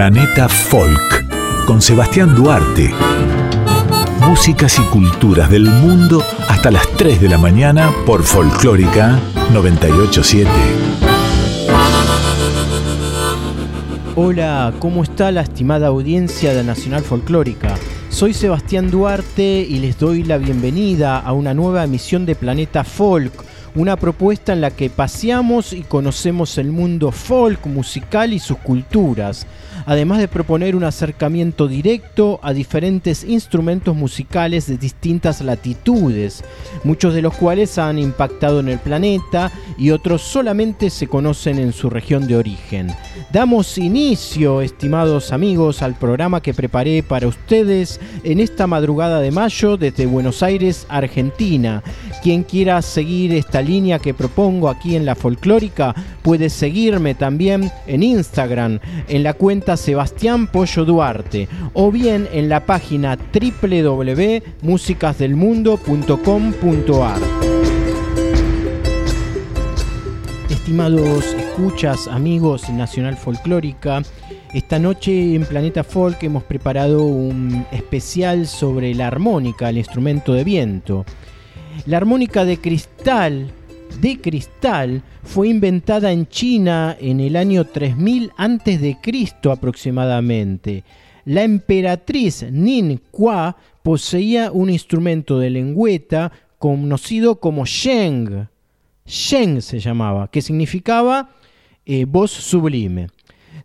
Planeta Folk con Sebastián Duarte. Músicas y culturas del mundo hasta las 3 de la mañana por Folclórica 987. Hola, ¿cómo está la estimada audiencia de Nacional Folclórica? Soy Sebastián Duarte y les doy la bienvenida a una nueva emisión de Planeta Folk, una propuesta en la que paseamos y conocemos el mundo folk musical y sus culturas además de proponer un acercamiento directo a diferentes instrumentos musicales de distintas latitudes, muchos de los cuales han impactado en el planeta y otros solamente se conocen en su región de origen. Damos inicio, estimados amigos, al programa que preparé para ustedes en esta madrugada de mayo desde Buenos Aires, Argentina. Quien quiera seguir esta línea que propongo aquí en la folclórica puede seguirme también en Instagram en la cuenta Sebastián Pollo Duarte o bien en la página www.musicasdelmundo.com.ar. Estimados escuchas, amigos Nacional Folclórica, esta noche en Planeta Folk hemos preparado un especial sobre la armónica, el instrumento de viento. La armónica de cristal de cristal fue inventada en China en el año 3000 a.C. aproximadamente. La emperatriz Nin Hua poseía un instrumento de lengüeta conocido como Sheng. Sheng se llamaba, que significaba eh, voz sublime.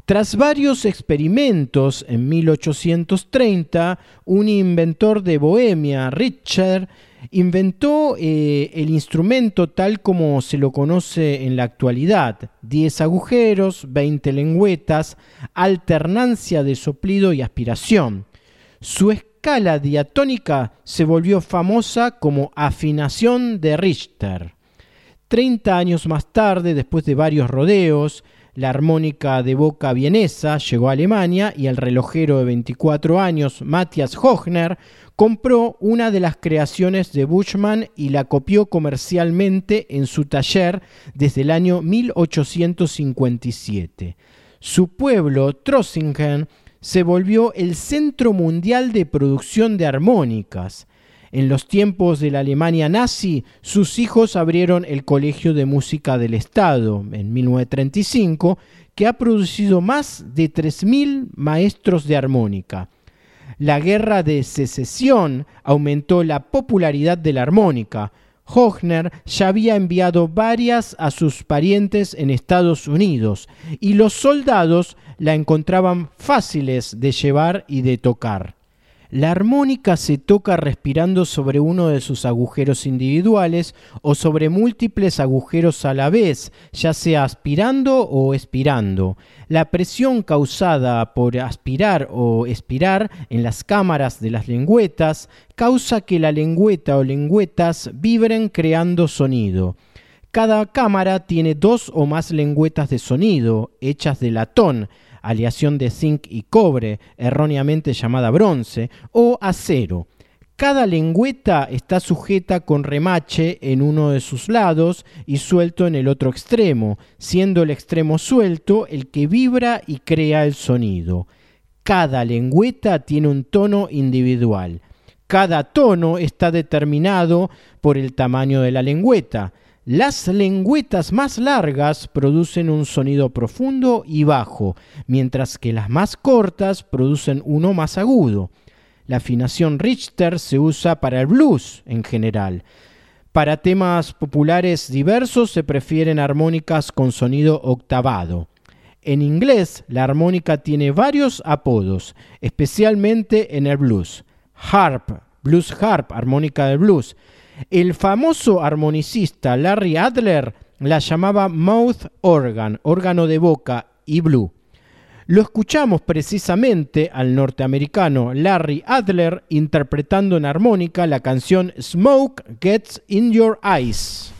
Tras varios experimentos en 1830, un inventor de Bohemia, Richard, inventó eh, el instrumento tal como se lo conoce en la actualidad. 10 agujeros, 20 lengüetas, alternancia de soplido y aspiración. Su escala diatónica se volvió famosa como afinación de Richter. Treinta años más tarde, después de varios rodeos, la armónica de boca vienesa llegó a Alemania y el relojero de 24 años, Matthias Hochner, compró una de las creaciones de Bushman y la copió comercialmente en su taller desde el año 1857. Su pueblo, Trossingen, se volvió el centro mundial de producción de armónicas. En los tiempos de la Alemania nazi, sus hijos abrieron el Colegio de Música del Estado en 1935, que ha producido más de 3.000 maestros de armónica. La guerra de secesión aumentó la popularidad de la armónica. Hochner ya había enviado varias a sus parientes en Estados Unidos y los soldados la encontraban fáciles de llevar y de tocar. La armónica se toca respirando sobre uno de sus agujeros individuales o sobre múltiples agujeros a la vez, ya sea aspirando o expirando. La presión causada por aspirar o expirar en las cámaras de las lengüetas causa que la lengüeta o lengüetas vibren creando sonido. Cada cámara tiene dos o más lengüetas de sonido, hechas de latón, aleación de zinc y cobre, erróneamente llamada bronce, o acero. Cada lengüeta está sujeta con remache en uno de sus lados y suelto en el otro extremo, siendo el extremo suelto el que vibra y crea el sonido. Cada lengüeta tiene un tono individual. Cada tono está determinado por el tamaño de la lengüeta. Las lengüetas más largas producen un sonido profundo y bajo, mientras que las más cortas producen uno más agudo. La afinación Richter se usa para el blues en general. Para temas populares diversos se prefieren armónicas con sonido octavado. En inglés, la armónica tiene varios apodos, especialmente en el blues. Harp, blues harp, armónica del blues. El famoso armonicista Larry Adler la llamaba mouth organ, órgano de boca y blue. Lo escuchamos precisamente al norteamericano Larry Adler interpretando en armónica la canción Smoke Gets in Your Eyes.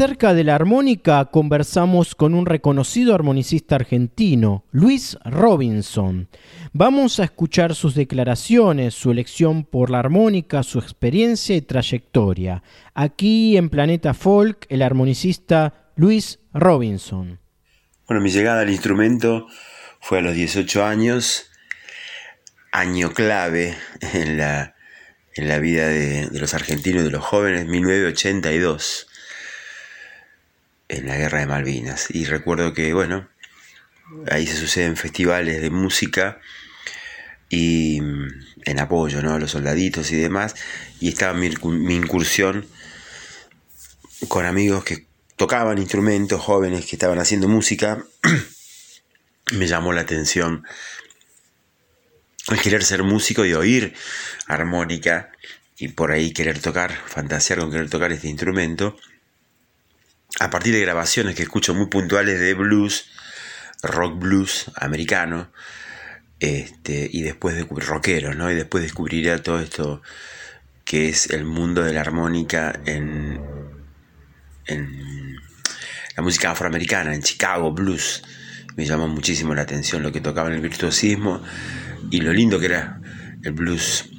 Acerca de la armónica conversamos con un reconocido armonicista argentino, Luis Robinson. Vamos a escuchar sus declaraciones, su elección por la armónica, su experiencia y trayectoria. Aquí en Planeta Folk, el armonicista Luis Robinson. Bueno, mi llegada al instrumento fue a los 18 años, año clave en la, en la vida de, de los argentinos y de los jóvenes, 1982 en la guerra de Malvinas. Y recuerdo que, bueno, ahí se suceden festivales de música y mm, en apoyo ¿no? a los soldaditos y demás. Y estaba mi, incursión con amigos que tocaban instrumentos, jóvenes que estaban haciendo música. Me llamó la atención el querer ser músico y oír armónica y por ahí querer tocar, fantasear con querer tocar este instrumento a partir de grabaciones que escucho muy puntuales de blues, rock blues americano, este, y después de rockero, ¿no? Y después descubriría todo esto que es el mundo de la armónica en, en la música afroamericana, en Chicago, blues. Me llamó muchísimo la atención lo que tocaba en el virtuosismo y lo lindo que era el blues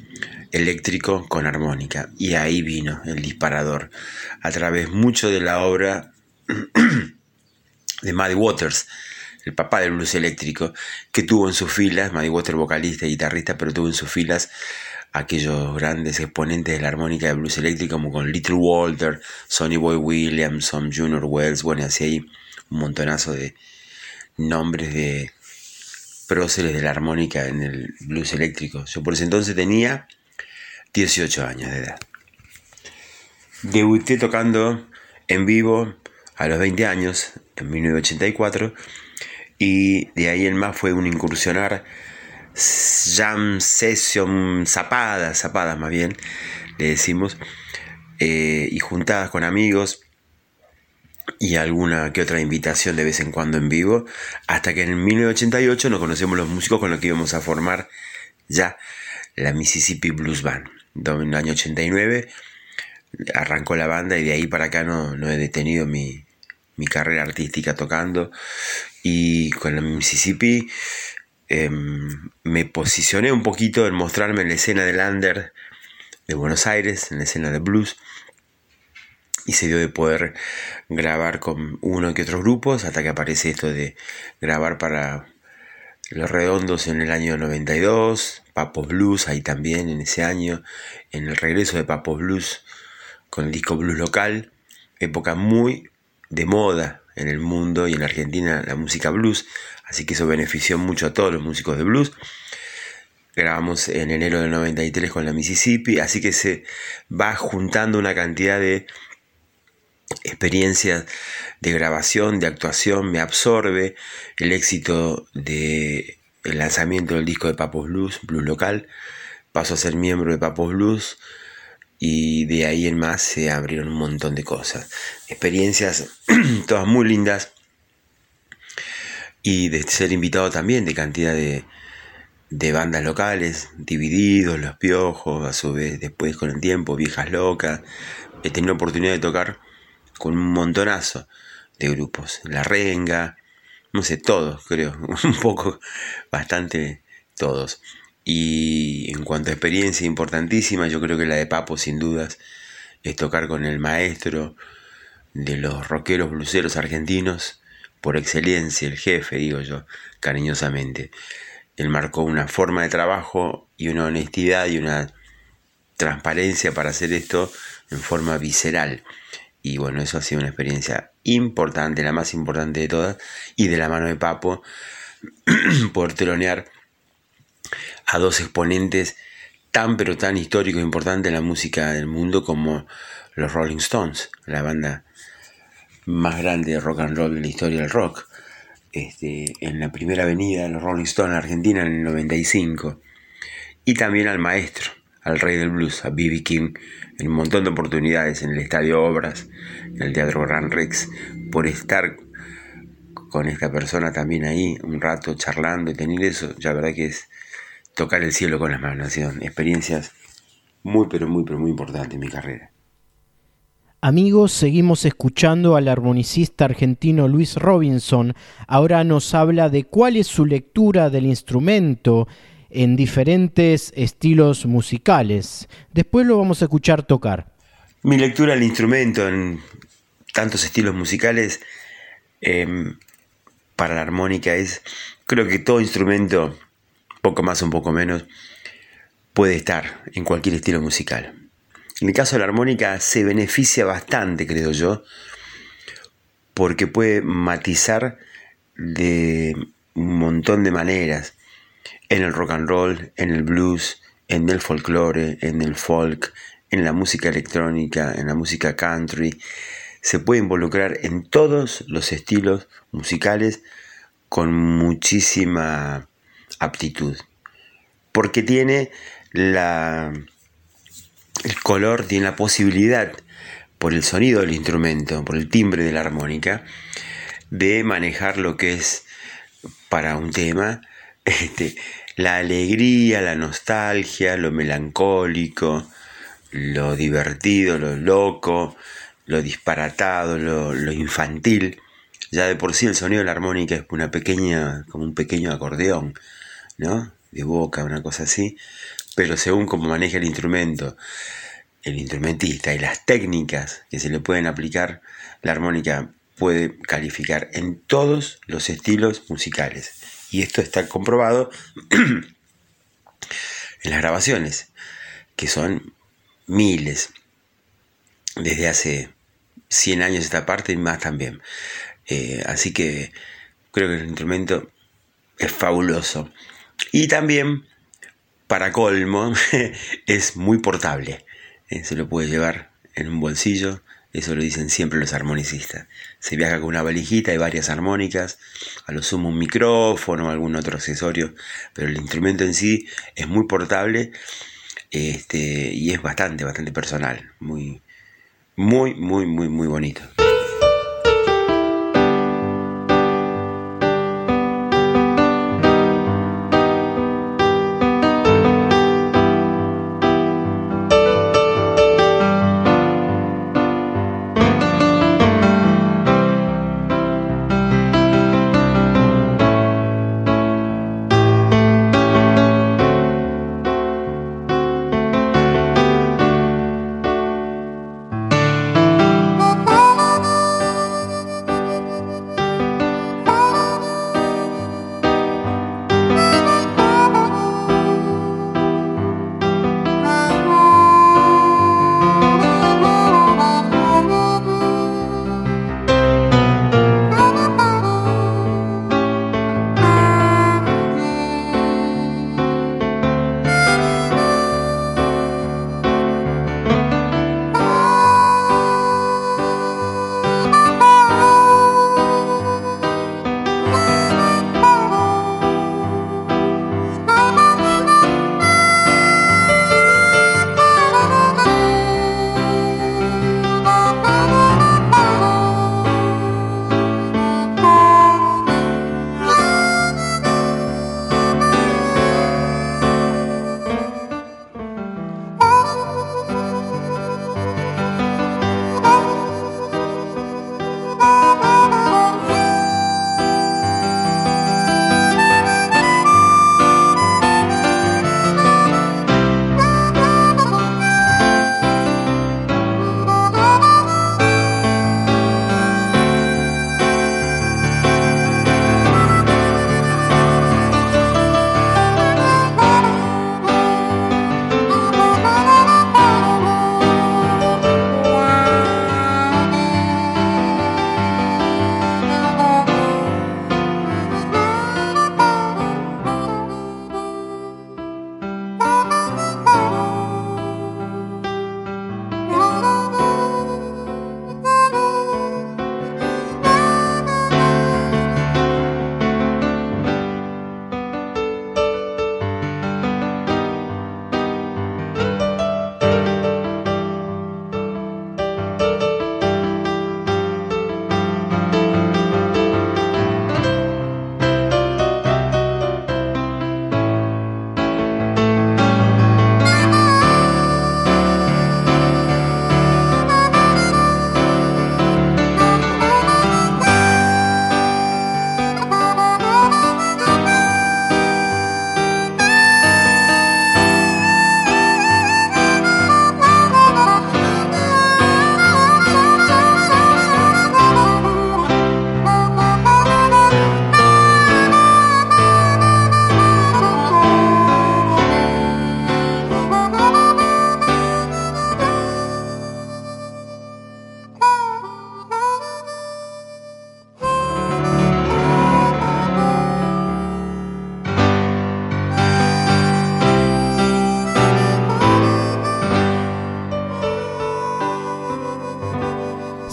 eléctrico con armónica. Y ahí vino el disparador, a través mucho de la obra de Muddy Waters, el papá del blues eléctrico, que tuvo en sus filas, Muddy Waters vocalista y guitarrista, pero tuvo en sus filas aquellos grandes exponentes de la armónica de blues eléctrico como con Little Walter, Sonny Boy Williams, Junior Wells, bueno, así hay un montonazo de nombres de próceres de la armónica en el blues eléctrico. Yo por ese entonces tenía 18 años de edad. Debuté tocando en vivo a los 20 años, en 1984, y de ahí en más fue un incursionar jam session, zapadas, zapadas más bien, le decimos, eh, y juntadas con amigos y alguna que otra invitación de vez en cuando en vivo, hasta que en 1988 nos conocemos los músicos con los que íbamos a formar ya la Mississippi Blues Band en el año 89 arrancó la banda y de ahí para acá no, he detenido mi, carrera artística tocando. Y con la Mississippi em, me posicioné un poquito en mostrarme en la escena del under de Buenos Aires, en la escena de blues. Y se dio de poder grabar con uno que otros grupos hasta que aparece esto de grabar para los Redondos en el año 92, Papos Blues ahí también en ese año, en el regreso de Papos Blues con el disco Blues local, época muy de moda en el mundo y en Argentina la música blues, así que eso benefició mucho a todos los músicos de blues. Grabamos en enero del 93 con la Mississippi, así que se va juntando una cantidad de experiencias de grabación, de actuación, me absorbe el éxito del el lanzamiento del disco de Papos Blues, Blues Local, paso a ser miembro de Papos Blues y de ahí en más se abrieron un montón de cosas, experiencias todas muy lindas y de ser invitado también de cantidad de, de bandas locales, Divididos, Los Piojos, a su vez después con el tiempo, Viejas Locas, he tenido oportunidad de tocar con un montonazo de grupos. La Renga, no sé, todos, creo, un poco, bastante todos. Y en cuanto a experiencia importantísima, yo creo que la de Papo, sin dudas, es tocar con el maestro de los rockeros bluseros argentinos, por excelencia, el jefe, digo yo, cariñosamente. Él marcó una forma de trabajo y una honestidad y una transparencia para hacer esto en forma visceral. Y bueno, eso ha sido una experiencia importante, la más importante de todas, y de la mano de Papo, por telonear a dos exponentes tan pero tan históricos e importantes en la música del mundo como los Rolling Stones, la banda más grande de rock and roll de la historia del rock. Este, en la primera avenida de los Rolling Stones en Argentina en el 95. Y también al maestro, al rey del blues, a B.B. King, en un montón de oportunidades en el Estadio Obras, en el Teatro Gran Rex, por estar con esta persona también ahí un rato charlando y tener eso, ya verdad que es tocar el cielo con las manos, experiencias muy pero muy pero muy importantes en mi carrera. Amigos, seguimos escuchando al armonicista argentino Luis Robinson. Ahora nos habla de cuál es su lectura del instrumento en diferentes estilos musicales. Después lo vamos a escuchar tocar. Mi lectura del instrumento en tantos estilos musicales em, para la armónica es, creo que todo instrumento, poco más o un poco menos, puede estar en cualquier estilo musical. En el caso de la armónica se beneficia bastante, creo yo, porque puede matizar de un montón de maneras en el rock and roll, en el blues, en el folclore, en el folk, en la música electrónica, en la música country. Se puede involucrar en todos los estilos musicales con muchísima aptitud. Porque tiene la el color tiene la posibilidad, por el sonido del instrumento, por el timbre de la armónica, de manejar lo que es para un tema este, la alegría, la nostalgia, lo melancólico, lo divertido, lo loco, lo disparatado, lo, lo, infantil. Ya de por sí el sonido de la armónica es una pequeña, como un pequeño acordeón, ¿no? De boca, una cosa así pero según cómo maneja el instrumento, el instrumentista y las técnicas que se le pueden aplicar, la armónica puede calificar en todos los estilos musicales. Y esto está comprobado en las grabaciones, que son miles, desde hace 100 años esta parte y más también. Eh, así que creo que el instrumento es fabuloso. Y también para colmo, es muy portable. Eh, se lo puede llevar en un bolsillo, eso lo dicen siempre los armonicistas. Se viaja con una valijita y varias armónicas, a lo sumo un micrófono o algún otro accesorio, pero el instrumento en sí es muy portable este, y es bastante, bastante personal. Muy, muy, muy, muy, muy bonito.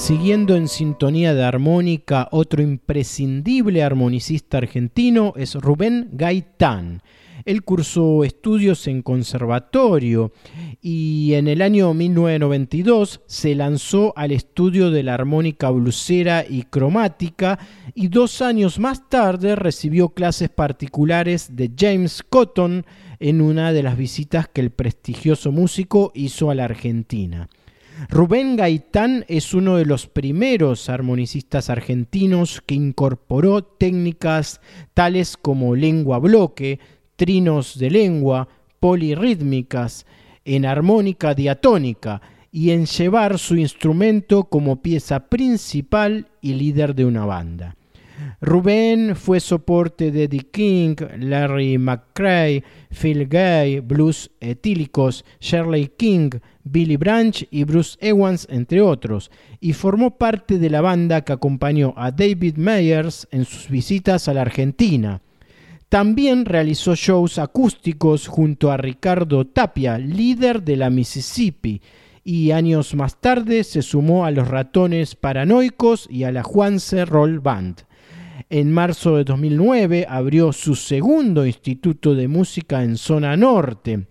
Siguiendo en sintonía de armónica, otro imprescindible armonicista argentino es Rubén Gaitán. Él cursó estudios en conservatorio y en el año 1992 se lanzó al estudio de la armónica blusera y cromática y dos años más tarde recibió clases particulares de James Cotton en una de las visitas que el prestigioso músico hizo a la Argentina. Rubén Gaitán es uno de los primeros armonicistas argentinos que incorporó técnicas tales como lengua bloque, trinos de lengua, polirrítmicas, en armónica diatónica y en llevar su instrumento como pieza principal y líder de una banda. Rubén fue soporte de Eddie King, Larry McCray, Phil Gay, blues etílicos, Shirley King, Billy Branch y Bruce Evans, entre otros, y formó parte de la banda que acompañó a David Meyers en sus visitas a la Argentina. También realizó shows acústicos junto a Ricardo Tapia, líder de la Mississippi, y años más tarde se sumó a los Ratones Paranoicos y a la Juanse Roll Band. En marzo de 2009 abrió su segundo instituto de música en zona norte,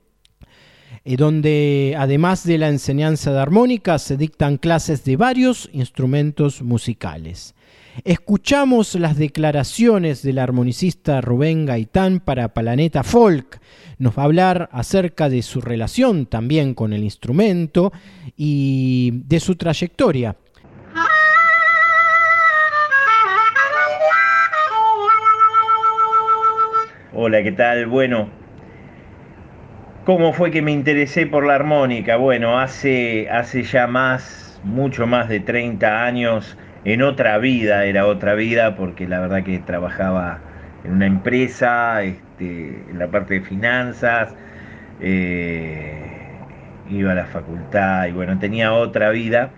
eh, donde además de la enseñanza de armónica se dictan clases de varios instrumentos musicales. Escuchamos las declaraciones del armonicista Rubén Gaitán para Planeta Folk. Nos va a hablar acerca de su relación también con el instrumento y de su trayectoria Hola, ¿qué tal? Bueno, ¿cómo fue que me interesé por la armónica? Bueno, hace, hace ya más, mucho más de 30 años, en otra vida, era otra vida, porque la verdad que trabajaba en una empresa, este, en la parte de finanzas, eh, iba a la facultad y bueno, tenía otra vida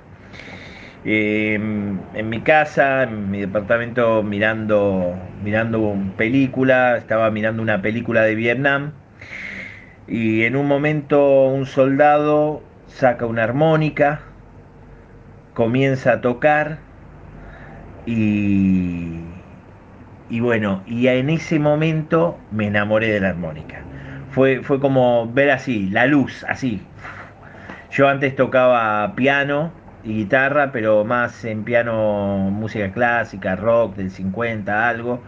Em, en mi casa, en mi departamento, mirando, mirando película, estaba mirando una película de Vietnam y en un momento un soldado saca una armónica, comienza a tocar y, y bueno, y en ese momento me enamoré de la armónica. Fue, fue como ver así, la luz, así. Yo antes tocaba piano, y guitarra, pero más en piano, música clásica, rock del 50, algo,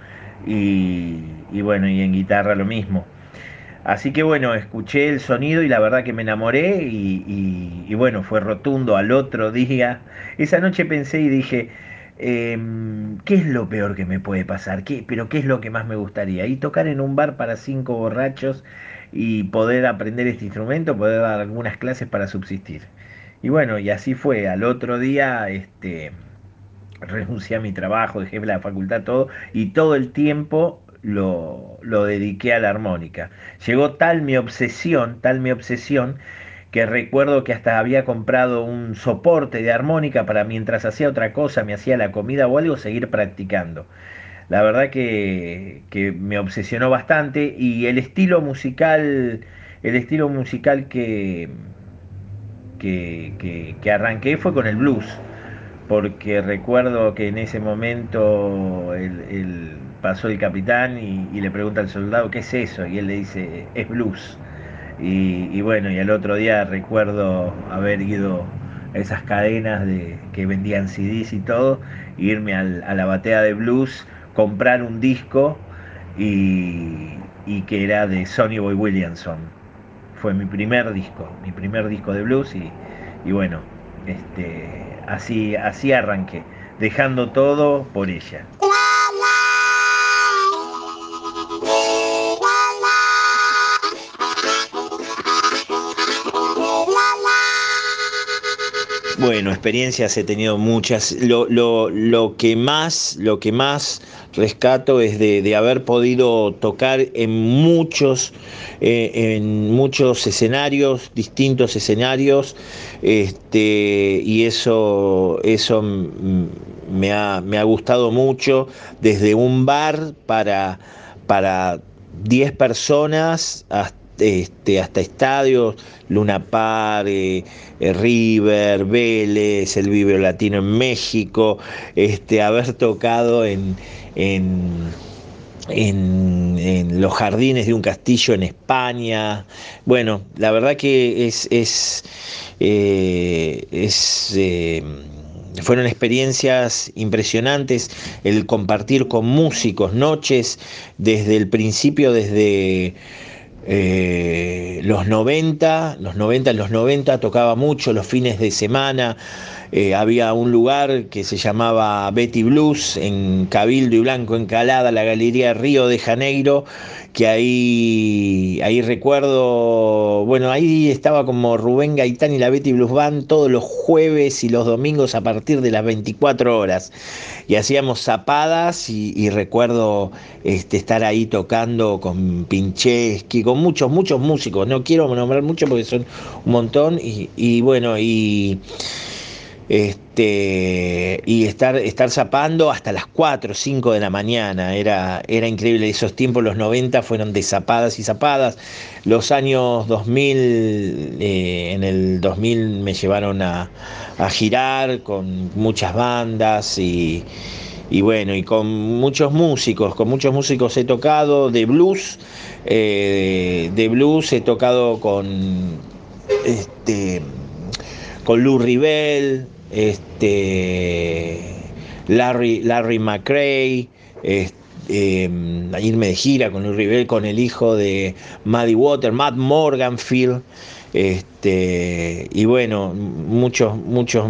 y, bueno, y en guitarra lo mismo. Así que bueno, escuché el sonido y la verdad que me enamoré y, bueno, fue rotundo al otro día. Esa noche pensé y dije, em, ¿qué es lo peor que me puede pasar? ¿Qué, pero ¿qué es lo que más me gustaría? Y tocar en un bar para cinco borrachos y poder aprender este instrumento, poder dar algunas clases para subsistir. Y bueno, y así fue. Al otro día, este, renuncié a mi trabajo, dejé la facultad, todo, y todo el tiempo lo, lo dediqué a la armónica. Llegó tal mi obsesión, tal mi obsesión, que recuerdo que hasta había comprado un soporte de armónica para mientras hacía otra cosa, me hacía la comida o algo, seguir practicando. La verdad que, que me obsesionó bastante y el estilo musical, el estilo musical que, que, arranqué fue con el blues, porque recuerdo que en ese momento el, pasó el capitán y, le pregunta al soldado, ¿qué es eso? Y él le dice, es blues. Y, bueno, y al otro día recuerdo haber ido a esas cadenas de, que vendían CDs y todo, irme a la batea de blues, comprar un disco y, y que era de Sonny Boy Williamson fue mi primer disco, mi primer disco de blues y, y bueno, este, así, así arranqué, dejando todo por ella. Bueno, experiencias he tenido muchas. Lo, lo, lo, que más, lo que más rescato es de, haber podido tocar en muchos, eh, en muchos escenarios, distintos escenarios, este, y eso, eso me ha, me ha gustado mucho, desde un bar para, para 10 personas hasta este, hasta estadios, Luna Par, eh, eh, River, Vélez, el Vibro Latino en México, este, haber tocado en, en, los jardines de un castillo en España. Bueno, la verdad que es, es, eh, es fueron experiencias impresionantes el compartir con músicos noches desde el principio, desde eh, los 90, los 90, los 90 tocaba mucho los fines de semana, eh, había un lugar que se llamaba Betty Blues en Cabildo y Blanco Encalada, la Galería Río de Janeiro, que ahí, ahí recuerdo, bueno, ahí estaba como Rubén Gaitán y la Betty Blues Band todos los jueves y los domingos a partir de las 24 horas. Y hacíamos zapadas y, recuerdo este, estar ahí tocando con Pincheski, con muchos, muchos músicos. No quiero nombrar mucho porque son un montón. Y, y bueno, y este, y estar, estar zapando hasta las 4 o 5 de la mañana. Era, era increíble. Esos tiempos, los 90, fueron de zapadas y zapadas. Los años 2000, eh, en el 2000 me llevaron a, girar con muchas bandas y, bueno, y con muchos músicos. Con muchos músicos he tocado de blues. Eh, de blues he tocado con este con Lou Ribel, este, Larry, Larry McRae, em, irme de gira con un Rivel, con el hijo de Maddie Water, Matt Morganfield, este, y bueno, muchos, muchos,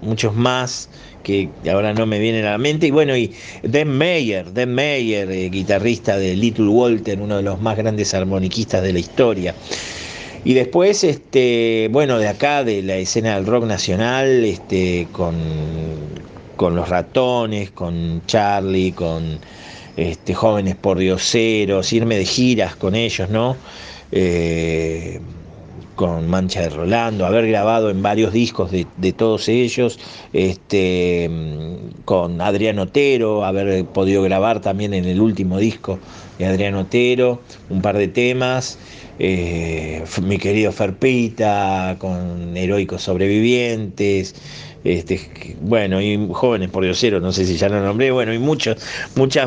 muchos más que ahora no me vienen a la mente. Y bueno, y Dan Mayer, Dan Mayer, eh, guitarrista de Little Walter, uno de los más grandes armoniquistas de la historia. Y después, este, bueno, de acá, de la escena del rock nacional, este, con, con los ratones, con Charlie, con este, jóvenes por dioseros, irme de giras con ellos, ¿no? Eh, con Mancha de Rolando, haber grabado en varios discos de, de, todos ellos, este, con Adrián Otero, haber podido grabar también en el último disco de Adrián Otero, un par de temas, eh, mi querido Ferpita, con Heroicos Sobrevivientes, este, bueno, y jóvenes por diosero, no sé si ya lo nombré, bueno, y muchas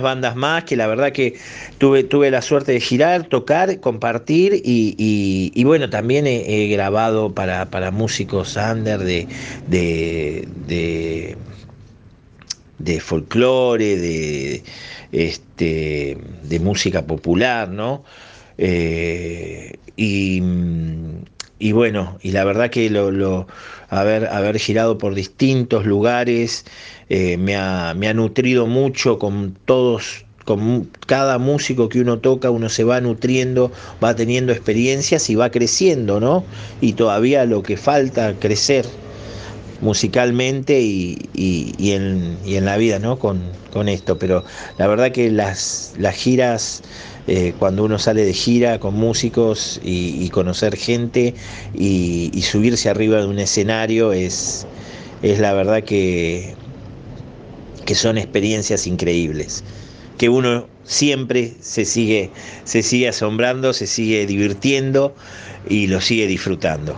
bandas más que la verdad que tuve, tuve la suerte de girar, tocar, compartir y, bueno, también he, grabado para, para, músicos under de, de, de, de folclore, de, este, de música popular, ¿no? Eh, y, bueno, y la verdad que lo, haber, haber girado por distintos lugares eh, me, ha, me ha nutrido mucho con todos con cada músico que uno toca, uno se va nutriendo, va teniendo experiencias y va creciendo, ¿no? Y todavía lo que falta crecer musicalmente y, y, en, y en, la vida, ¿no? Con, con, esto. Pero la verdad que las, las giras eh, cuando uno sale de gira con músicos y, conocer gente y, subirse arriba de un escenario es, es la verdad que, que son experiencias increíbles, que uno siempre se sigue, se sigue asombrando, se sigue divirtiendo y lo sigue disfrutando.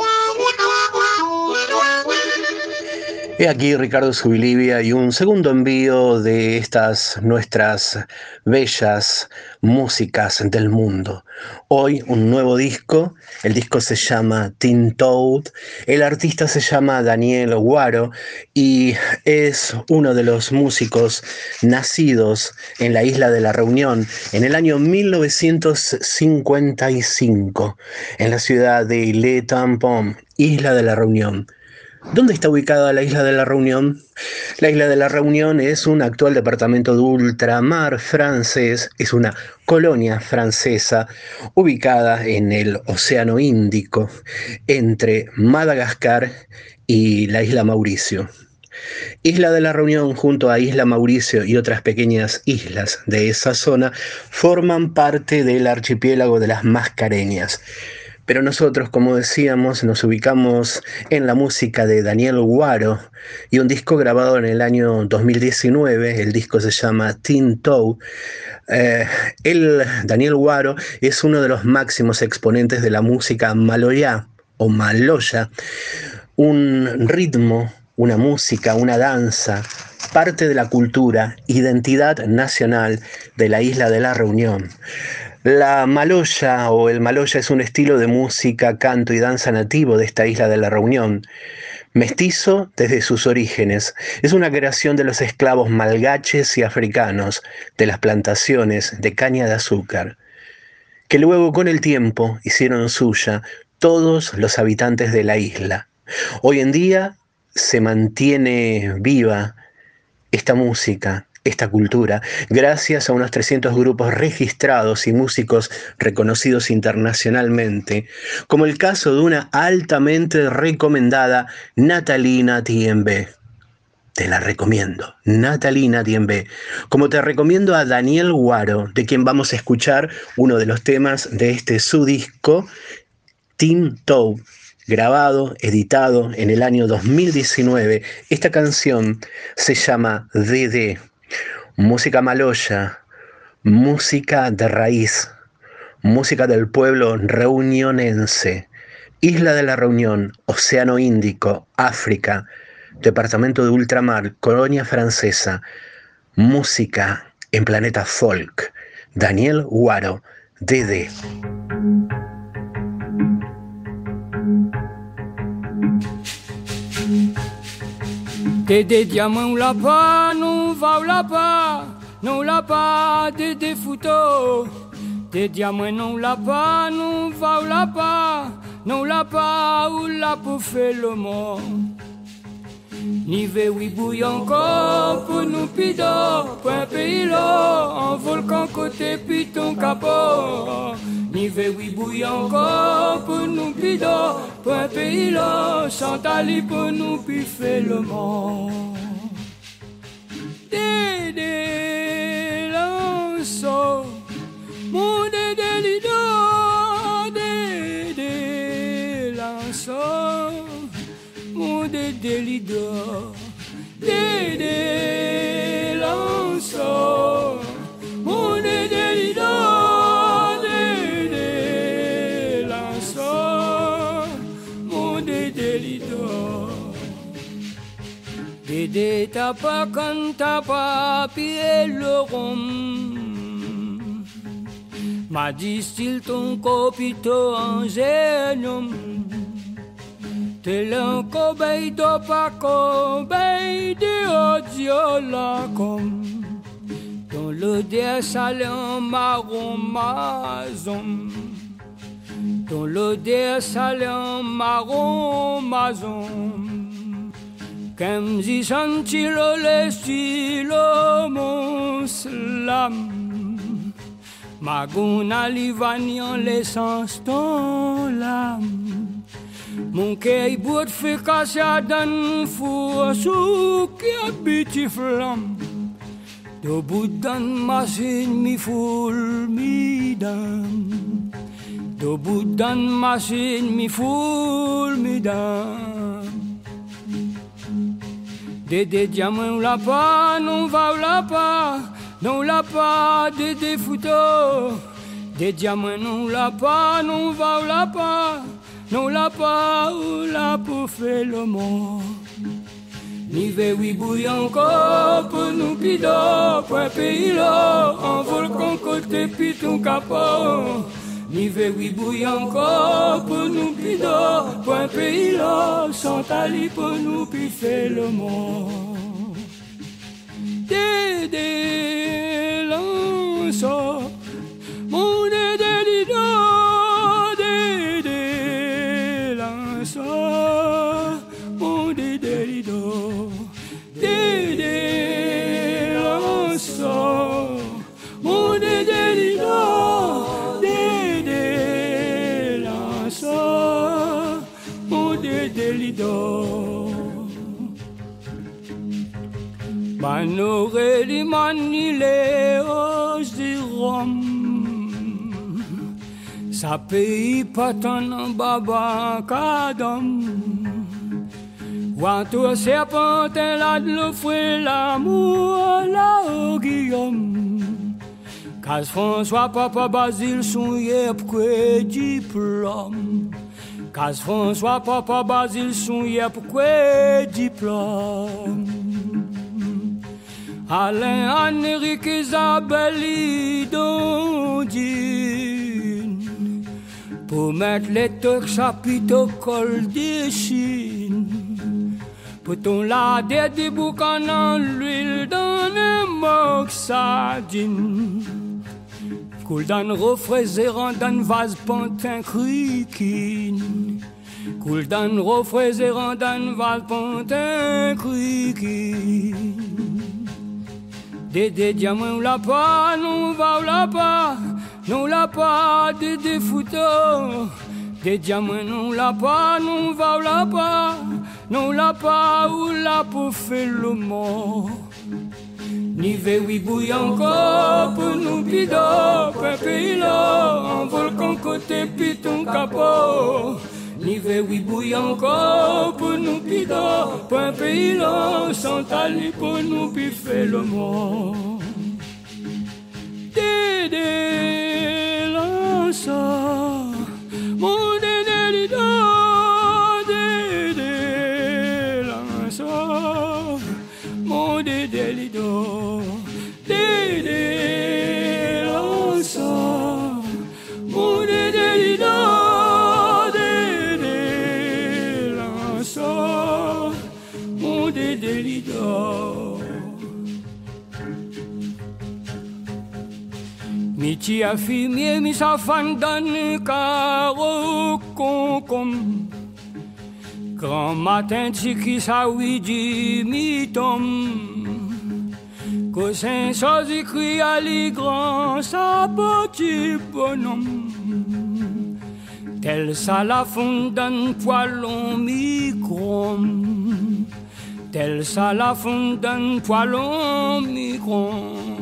He aquí Ricardo Subilivia y un segundo envío de estas nuestras bellas músicas del mundo. Hoy un nuevo disco, el disco se llama Tin Toad, el artista se llama Daniel Guaro y es uno de los músicos nacidos en la isla de la Reunión en el año 1955 en la ciudad de Le Tampon, Isla de la Reunión. ¿Dónde está ubicada la isla de la Reunión? La isla de la Reunión es un actual departamento de ultramar francés, es una colonia francesa ubicada en el Océano Índico entre Madagascar y la isla Mauricio. Isla de la Reunión junto a Isla Mauricio y otras pequeñas islas de esa zona forman parte del archipiélago de las Mascareñas. Pero nosotros, como decíamos, nos ubicamos en la música de Daniel Guaro y un disco grabado en el año 2019, el disco se llama Teen Toe. Eh, Daniel Guaro, es uno de los máximos exponentes de la música maloya o maloya, un ritmo, una música, una danza, parte de la cultura, identidad nacional de la isla de la Reunión. La maloya o el maloya es un estilo de música, canto y danza nativo de esta isla de la Reunión. Mestizo desde sus orígenes, es una creación de los esclavos malgaches y africanos de las plantaciones de caña de azúcar, que luego con el tiempo hicieron suya todos los habitantes de la isla. Hoy en día se mantiene viva esta música, esta cultura, gracias a unos 300 grupos registrados y músicos reconocidos internacionalmente, como el caso de una altamente recomendada Natalina Tiembe. Te la recomiendo, Natalina Tiembe. Como te recomiendo a Daniel Guaro, de quien vamos a escuchar uno de los temas de este su disco, Team Toe, grabado, editado en el año 2019. Esta canción se llama DD música maloya, música de raíz, música del pueblo reunionense, Isla de la Reunión, Océano Índico, África, Departamento de Ultramar, Colonia Francesa, música en planeta folk, Daniel Guaro, DD. Diamants ou la pas, non va ou la pas, non la pas, des des. Des diamants non la pas, non va ou la pas, non la pas, ou la pour faire le monde. Ni ve oui bouille encore pour nous pido, point pays là, en volcan côté piton capot. Ni ve oui bouille encore pour nous pido, point pays là, chantali pour nous piffer le monde. Dédé lançon, mon dédé lido, de tapa con tapa pielorón. Ma ton copito en genom. Te l'un cobei do pa cobei de odio la com. don le der salon marron mazon. Dans le salon marron. Kemzi santiro lestilo muslam Maguna livanion lesans ton lam Munkei bot fika sadan fosuk ya biti flam. Do budan masin mi ful mi dam Do budan masin mi ful mi dam Des des diamants la pas, non va la pas, non la pas, des photos. Des diamants non la pas, non va la pas. Non la pas ou la pour faire le monde. Ni ve oui bouille encore pour nous pido, point pays là, en volcan côté piton capot. Mi ve wibouy anko pou nou pi do, pou an peyi lo, san tali pou nou pi fe le mon. Dede lanso, moun dede li do, lido. Banore di manile os di rom. Sa pays patan baba kadam. Wanto serpentin la de l'offrir l'amour la au Guillaume Cas François papa Basile son yep kwe diplôme Cas François papa Basile yep kwe diplôme Alain, Anérique, Isabelle, Dondine Pour mettre les Turcs chapitres au col des Chines. Peut-on la des boucan en l'huile dans un moxadine Coule dans refraisérant dans vase pantin criquine Coule dans refraisérant dans vase pantin criquine Dédé diamant ou la pas, non va ou la pas, non la pas, dédé fouto. Des diamants non la pas, non va ou la pas, non la pas ou la pour faire le mort. Ni veux-y encore pour nous pido, pour un pays loin, en volcan côté te pite capot. Ni veux-y encore pour nous pido, pour un pays loin, sans talent pour nous piffer le monde. T'es de l'Ensa, mon. lido di di lo so mu di di do di di lo mi e mi sa fandan ka Grand matin, sa mi tombe Cousin sozi crie à li grand sa petit bonhomme. Tel ça la fondan poilon microm Tel ça la fondan poilon microm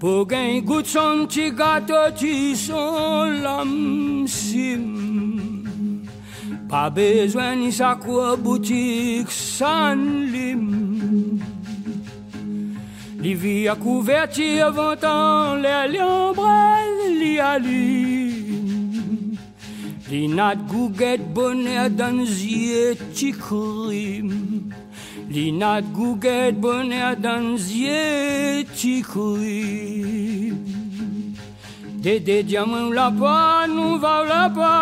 pour gagner goût son petit gâteau, tu son l'âme. Pas besoin ni sa quoi boutique sans Li vi a couverti avantan e le liombrel li alim Li nat gouget bonet dan zye tikrim Li nat gouget dan zye diamant ou la pa, nou va ou la pa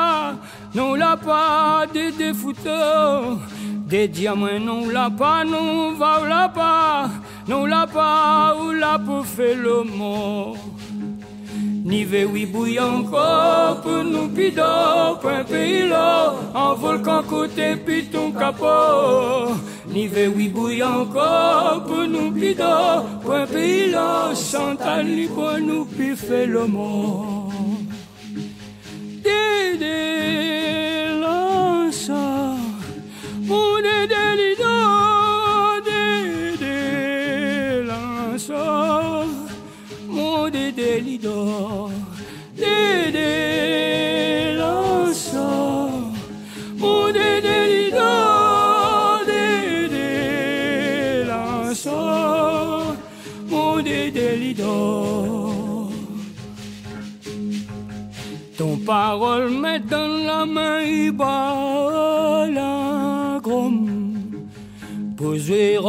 Nou la pa, dede foutou des diamants non la pas, nous va la pas, nous la pas, ou la pour faire le mot. Ni oui bouille encore pour nous pido, point pays en volcan côté piton capot. Ni oui bouille encore pour nous pido, point pays là, Chantal libre nous pi fait le mot.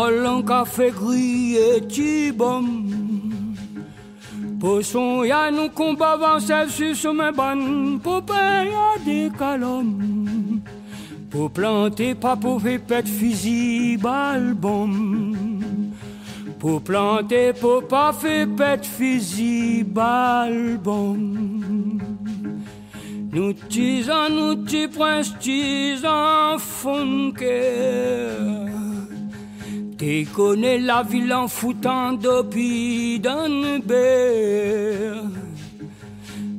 Roland café gris et tibom Pour son ya nous combat avancé sur chemin ban Pour payer des calommes Pour planter pas pour pète fusil balbum Pour planter pour pas fait pète fusil balbum nous tisons, nous petits princes, tisons funker. Connais la ville en foutant depuis d'un beurre.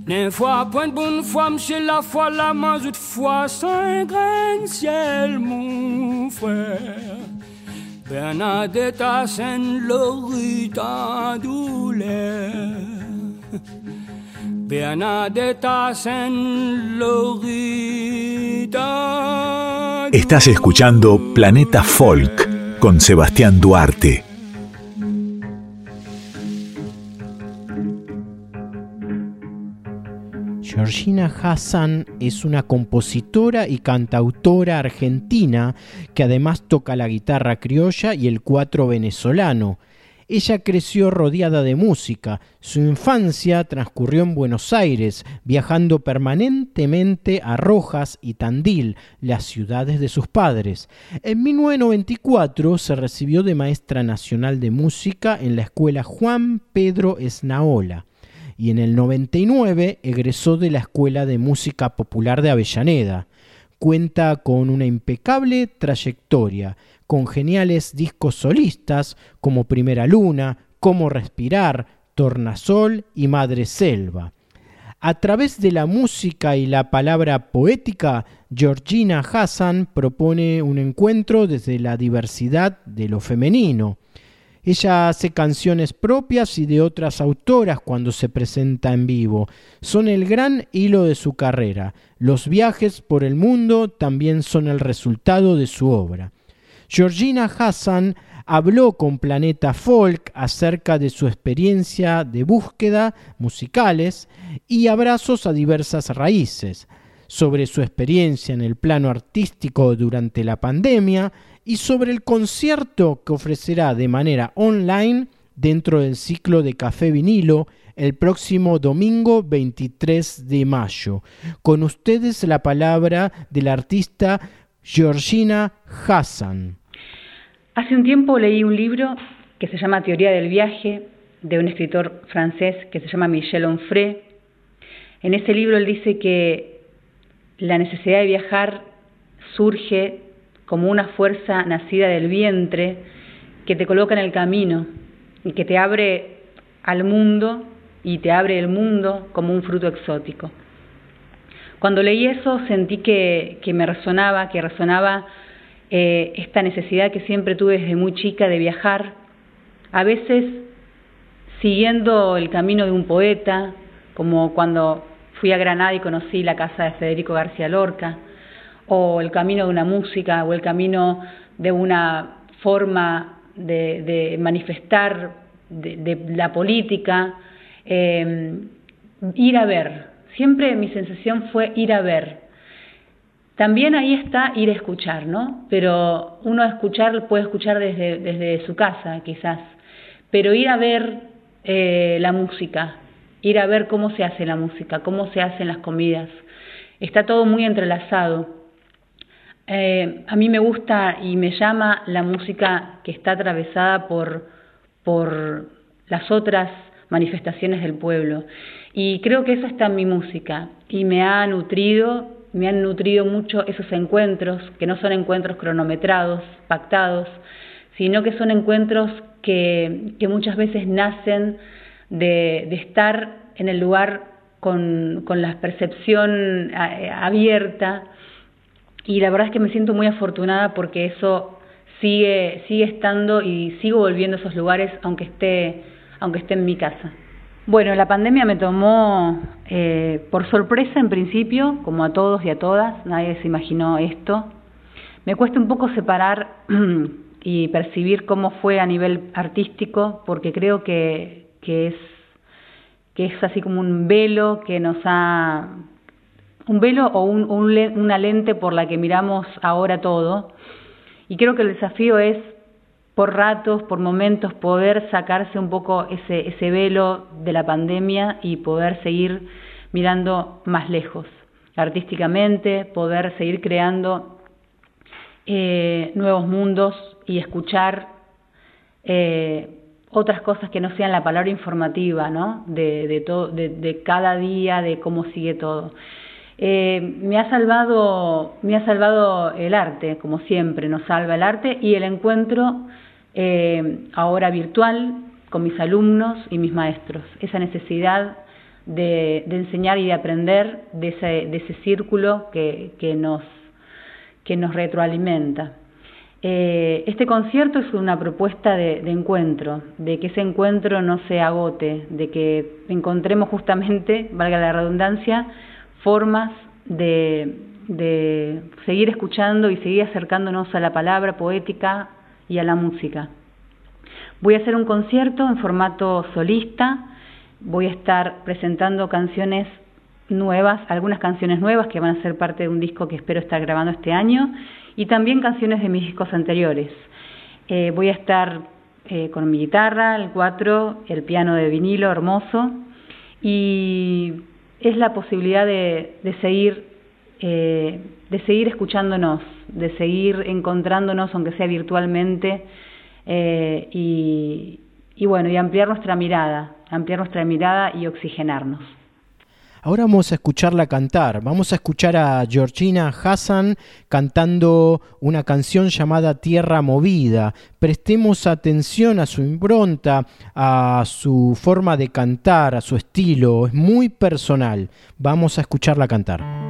N'un fois, point de bonne foi, monsieur la foi, la mazoute fois, sans grain ciel, mon frère. Bernadetta sen lorita douleur Bernadetta Estás escuchando Planeta Folk con Sebastián Duarte. Georgina Hassan es una compositora y cantautora argentina que además toca la guitarra criolla y el cuatro venezolano. Ella creció rodeada de música. Su infancia transcurrió en Buenos Aires, viajando permanentemente a Rojas y Tandil, las ciudades de sus padres. En 1994 se recibió de maestra nacional de música en la escuela Juan Pedro Esnaola y en el 99 egresó de la Escuela de Música Popular de Avellaneda. Cuenta con una impecable trayectoria, con geniales discos solistas como Primera Luna, Cómo Respirar, Tornasol y Madre Selva. A través de la música y la palabra poética, Georgina Hassan propone un encuentro desde la diversidad de lo femenino, ella hace canciones propias y de otras autoras cuando se presenta en vivo. Son el gran hilo de su carrera. Los viajes por el mundo también son el resultado de su obra. Georgina Hassan habló con Planeta Folk acerca de su experiencia de búsqueda musicales y abrazos a diversas raíces, sobre su experiencia en el plano artístico durante la pandemia y sobre el concierto que ofrecerá de manera online dentro del ciclo de Café Vinilo el próximo domingo 23 de mayo. Con ustedes la palabra del artista Georgina Hassan. Hace un tiempo leí un libro que se llama Teoría del viaje de un escritor francés que se llama Michel Onfray. En ese libro él dice que la necesidad de viajar surge como una fuerza nacida del vientre que te coloca en el camino y que te abre al mundo y te abre el mundo como un fruto exótico. Cuando leí eso sentí que, me resonaba, que resonaba eh, esta necesidad que siempre tuve desde muy chica de viajar, a veces siguiendo el camino de un poeta, como cuando fui a Granada y conocí la casa de Federico García Lorca, o el camino de una música o el camino de una forma de, manifestar de, la política, eh, ir a ver. Siempre mi sensación fue ir a ver. También ahí está ir a escuchar, ¿no? Pero uno escuchar puede escuchar desde, desde su casa, quizás. Pero ir a ver eh, la música, ir a ver cómo se hace la música, cómo se hacen las comidas. Está todo muy entrelazado. Eh, a mí me gusta y me llama la música que está atravesada por, por las otras manifestaciones del pueblo. Y creo que eso está en mi música y me ha nutrido, me han nutrido mucho esos encuentros, que no son encuentros cronometrados, pactados, sino que son encuentros que, muchas veces nacen de, de, estar en el lugar con, con la percepción eh, abierta y la verdad es que me siento muy afortunada porque eso sigue, sigue estando y sigo volviendo a esos lugares aunque esté, aunque esté en mi casa. Bueno, la pandemia me tomó eh, por sorpresa en principio, como a todos y a todas, nadie se imaginó esto. Me cuesta un poco separar y percibir cómo fue a nivel artístico, porque creo que, que, es, que es así como un velo que nos ha un velo o una lente por la que miramos ahora todo. Y creo que el desafío es, por ratos, por momentos, poder sacarse un poco ese, ese velo de la pandemia y poder seguir mirando más lejos, artísticamente, poder seguir creando eh, nuevos mundos y escuchar eh, otras cosas que no sean la palabra informativa, ¿no? De, de, de cada día, de cómo sigue todo. Eh, me ha salvado me ha salvado el arte como siempre nos salva el arte y el encuentro eh, ahora virtual con mis alumnos y mis maestros. Esa necesidad de, enseñar y de aprender de ese, de ese círculo que, nos que nos retroalimenta. Eh, este concierto es una propuesta de, encuentro, de que ese encuentro no se agote, de que encontremos justamente, valga la redundancia, formas de, de seguir escuchando y seguir acercándonos a la palabra poética y a la música. Voy a hacer un concierto en formato solista, voy a estar presentando canciones nuevas, algunas canciones nuevas que van a ser parte de un disco que espero estar grabando este año y también canciones de mis discos anteriores. Eh, voy a estar eh, con mi guitarra, el cuatro, el piano de vinilo hermoso y es la posibilidad de, seguir eh, de seguir escuchándonos, de seguir encontrándonos, aunque sea virtualmente, y, y bueno, y ampliar nuestra mirada, ampliar nuestra mirada y oxigenarnos. Ahora vamos a escucharla cantar. Vamos a escuchar a Georgina Hassan cantando una canción llamada Tierra Movida. Prestemos atención a su impronta, a su forma de cantar, a su estilo. Es muy personal. Vamos a escucharla cantar.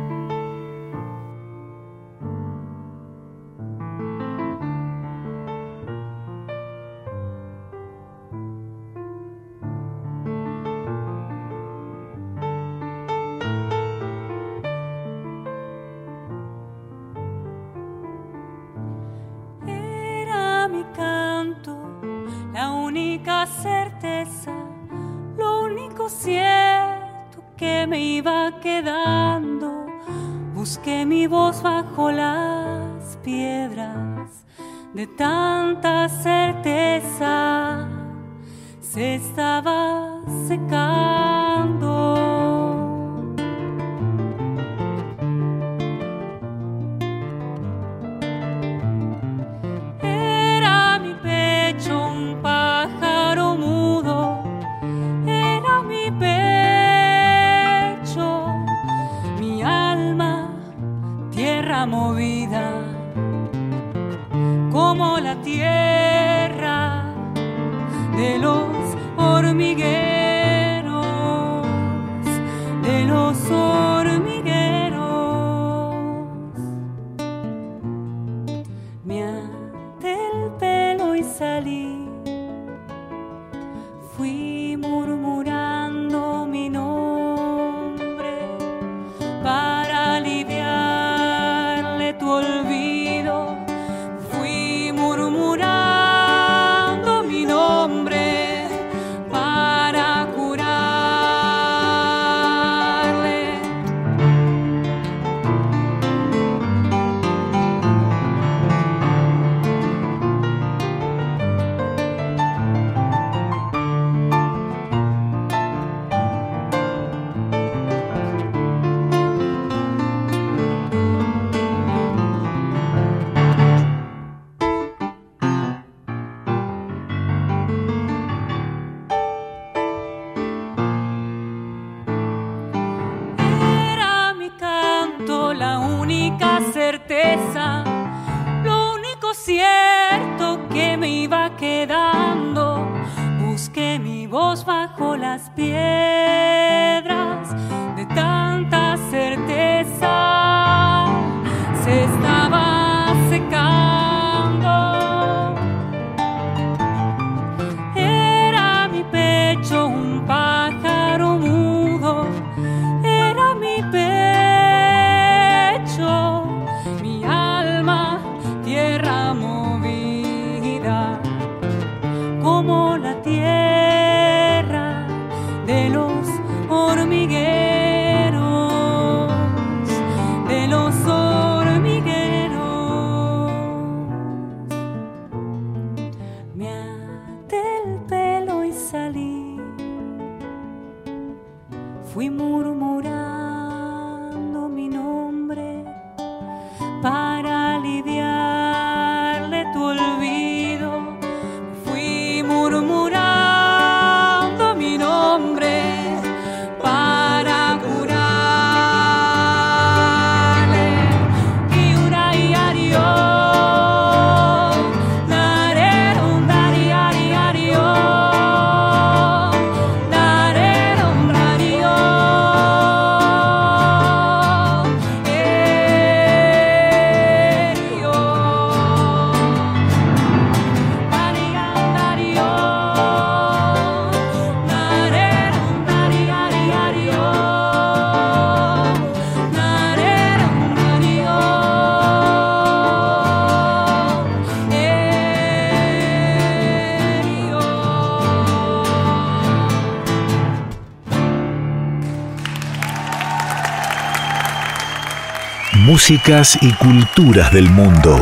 y culturas del mundo.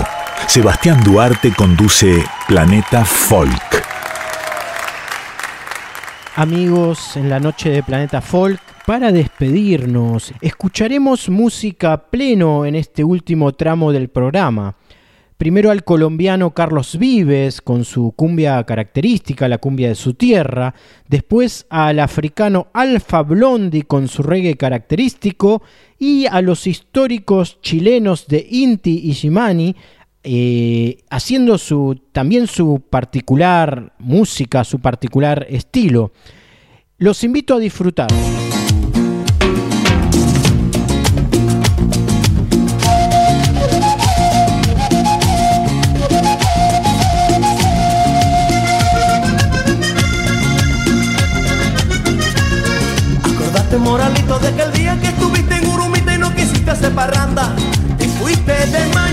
Sebastián Duarte conduce Planeta Folk. Amigos, en la noche de Planeta Folk, para despedirnos, escucharemos música pleno en este último tramo del programa primero al colombiano Carlos Vives con su cumbia característica, la cumbia de su tierra, después al africano Alfa Blondi con su reggae característico y a los históricos chilenos de Inti y Shimani eh, haciendo también su particular música, su particular estilo. Los invito a disfrutar. de parranda y fuiste de mar.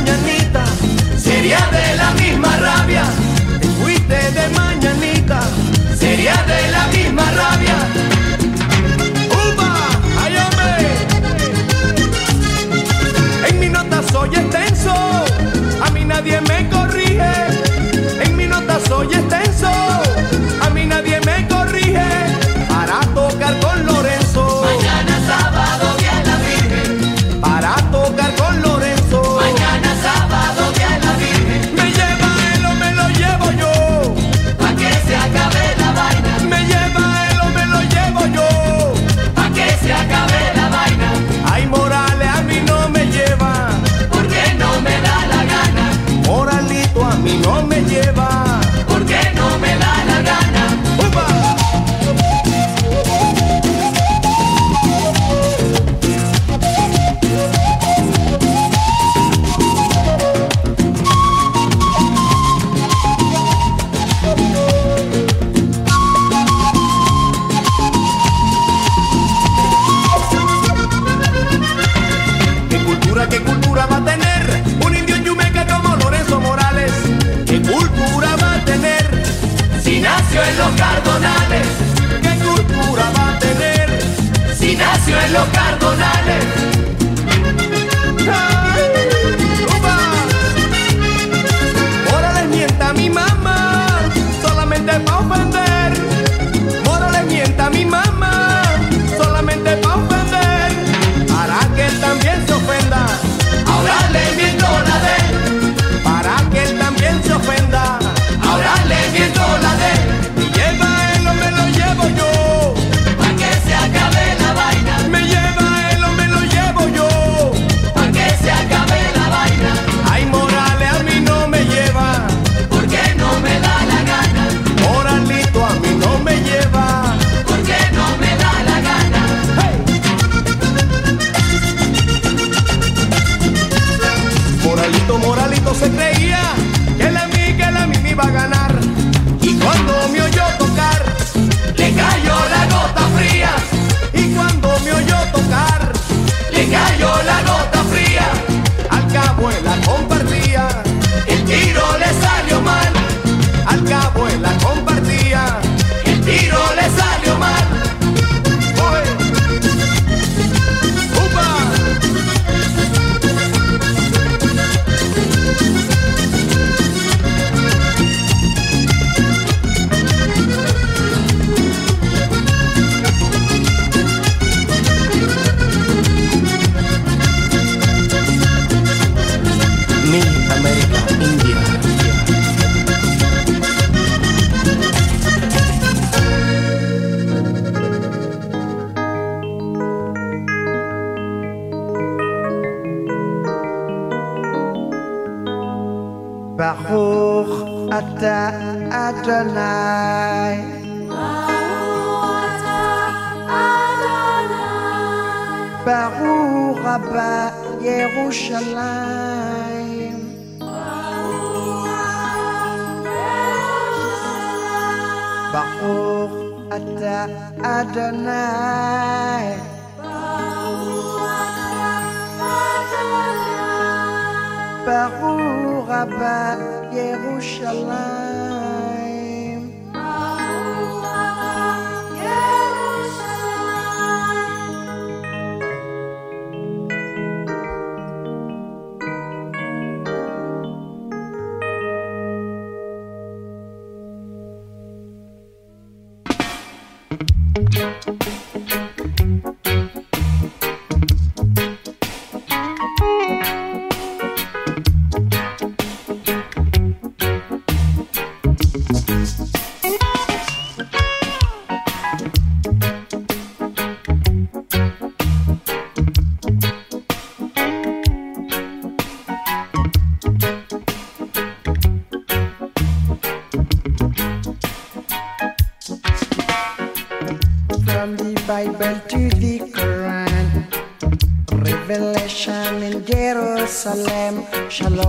shall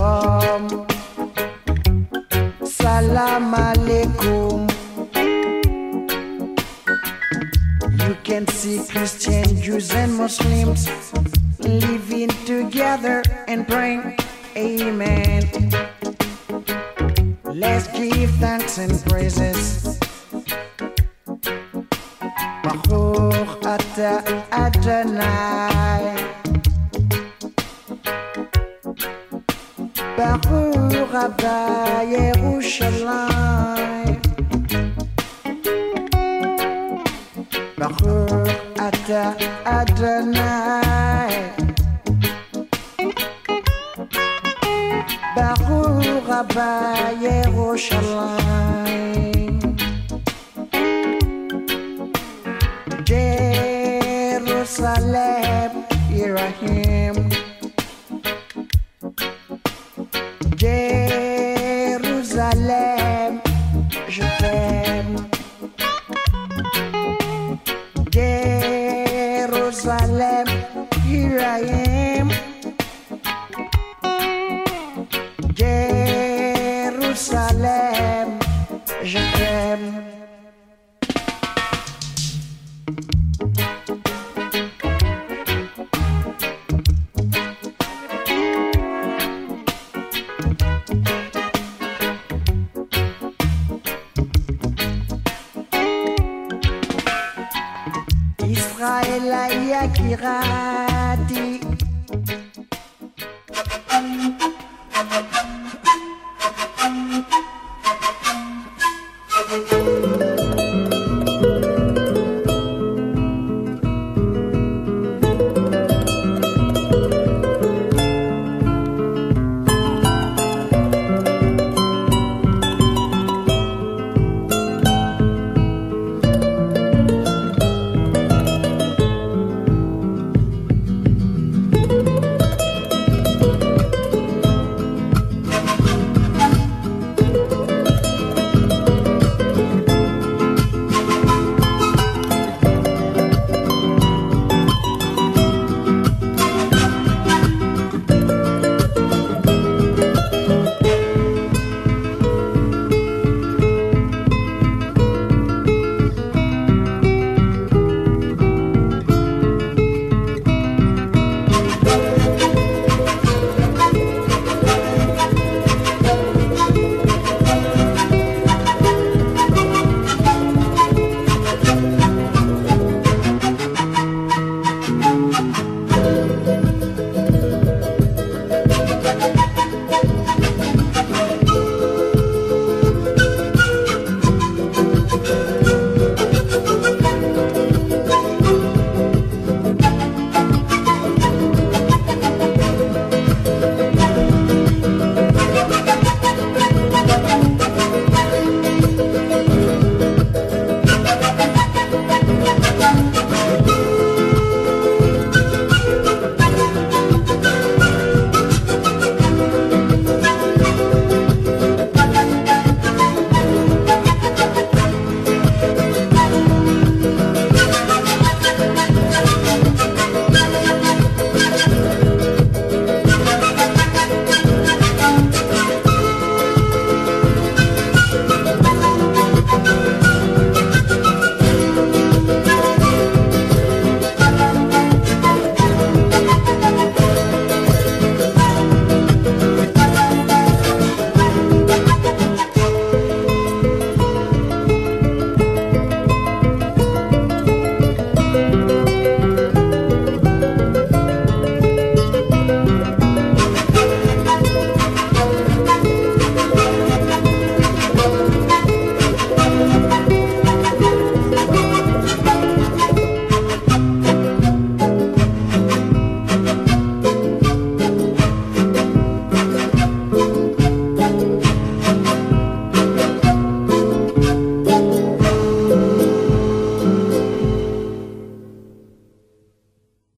Jérusalem,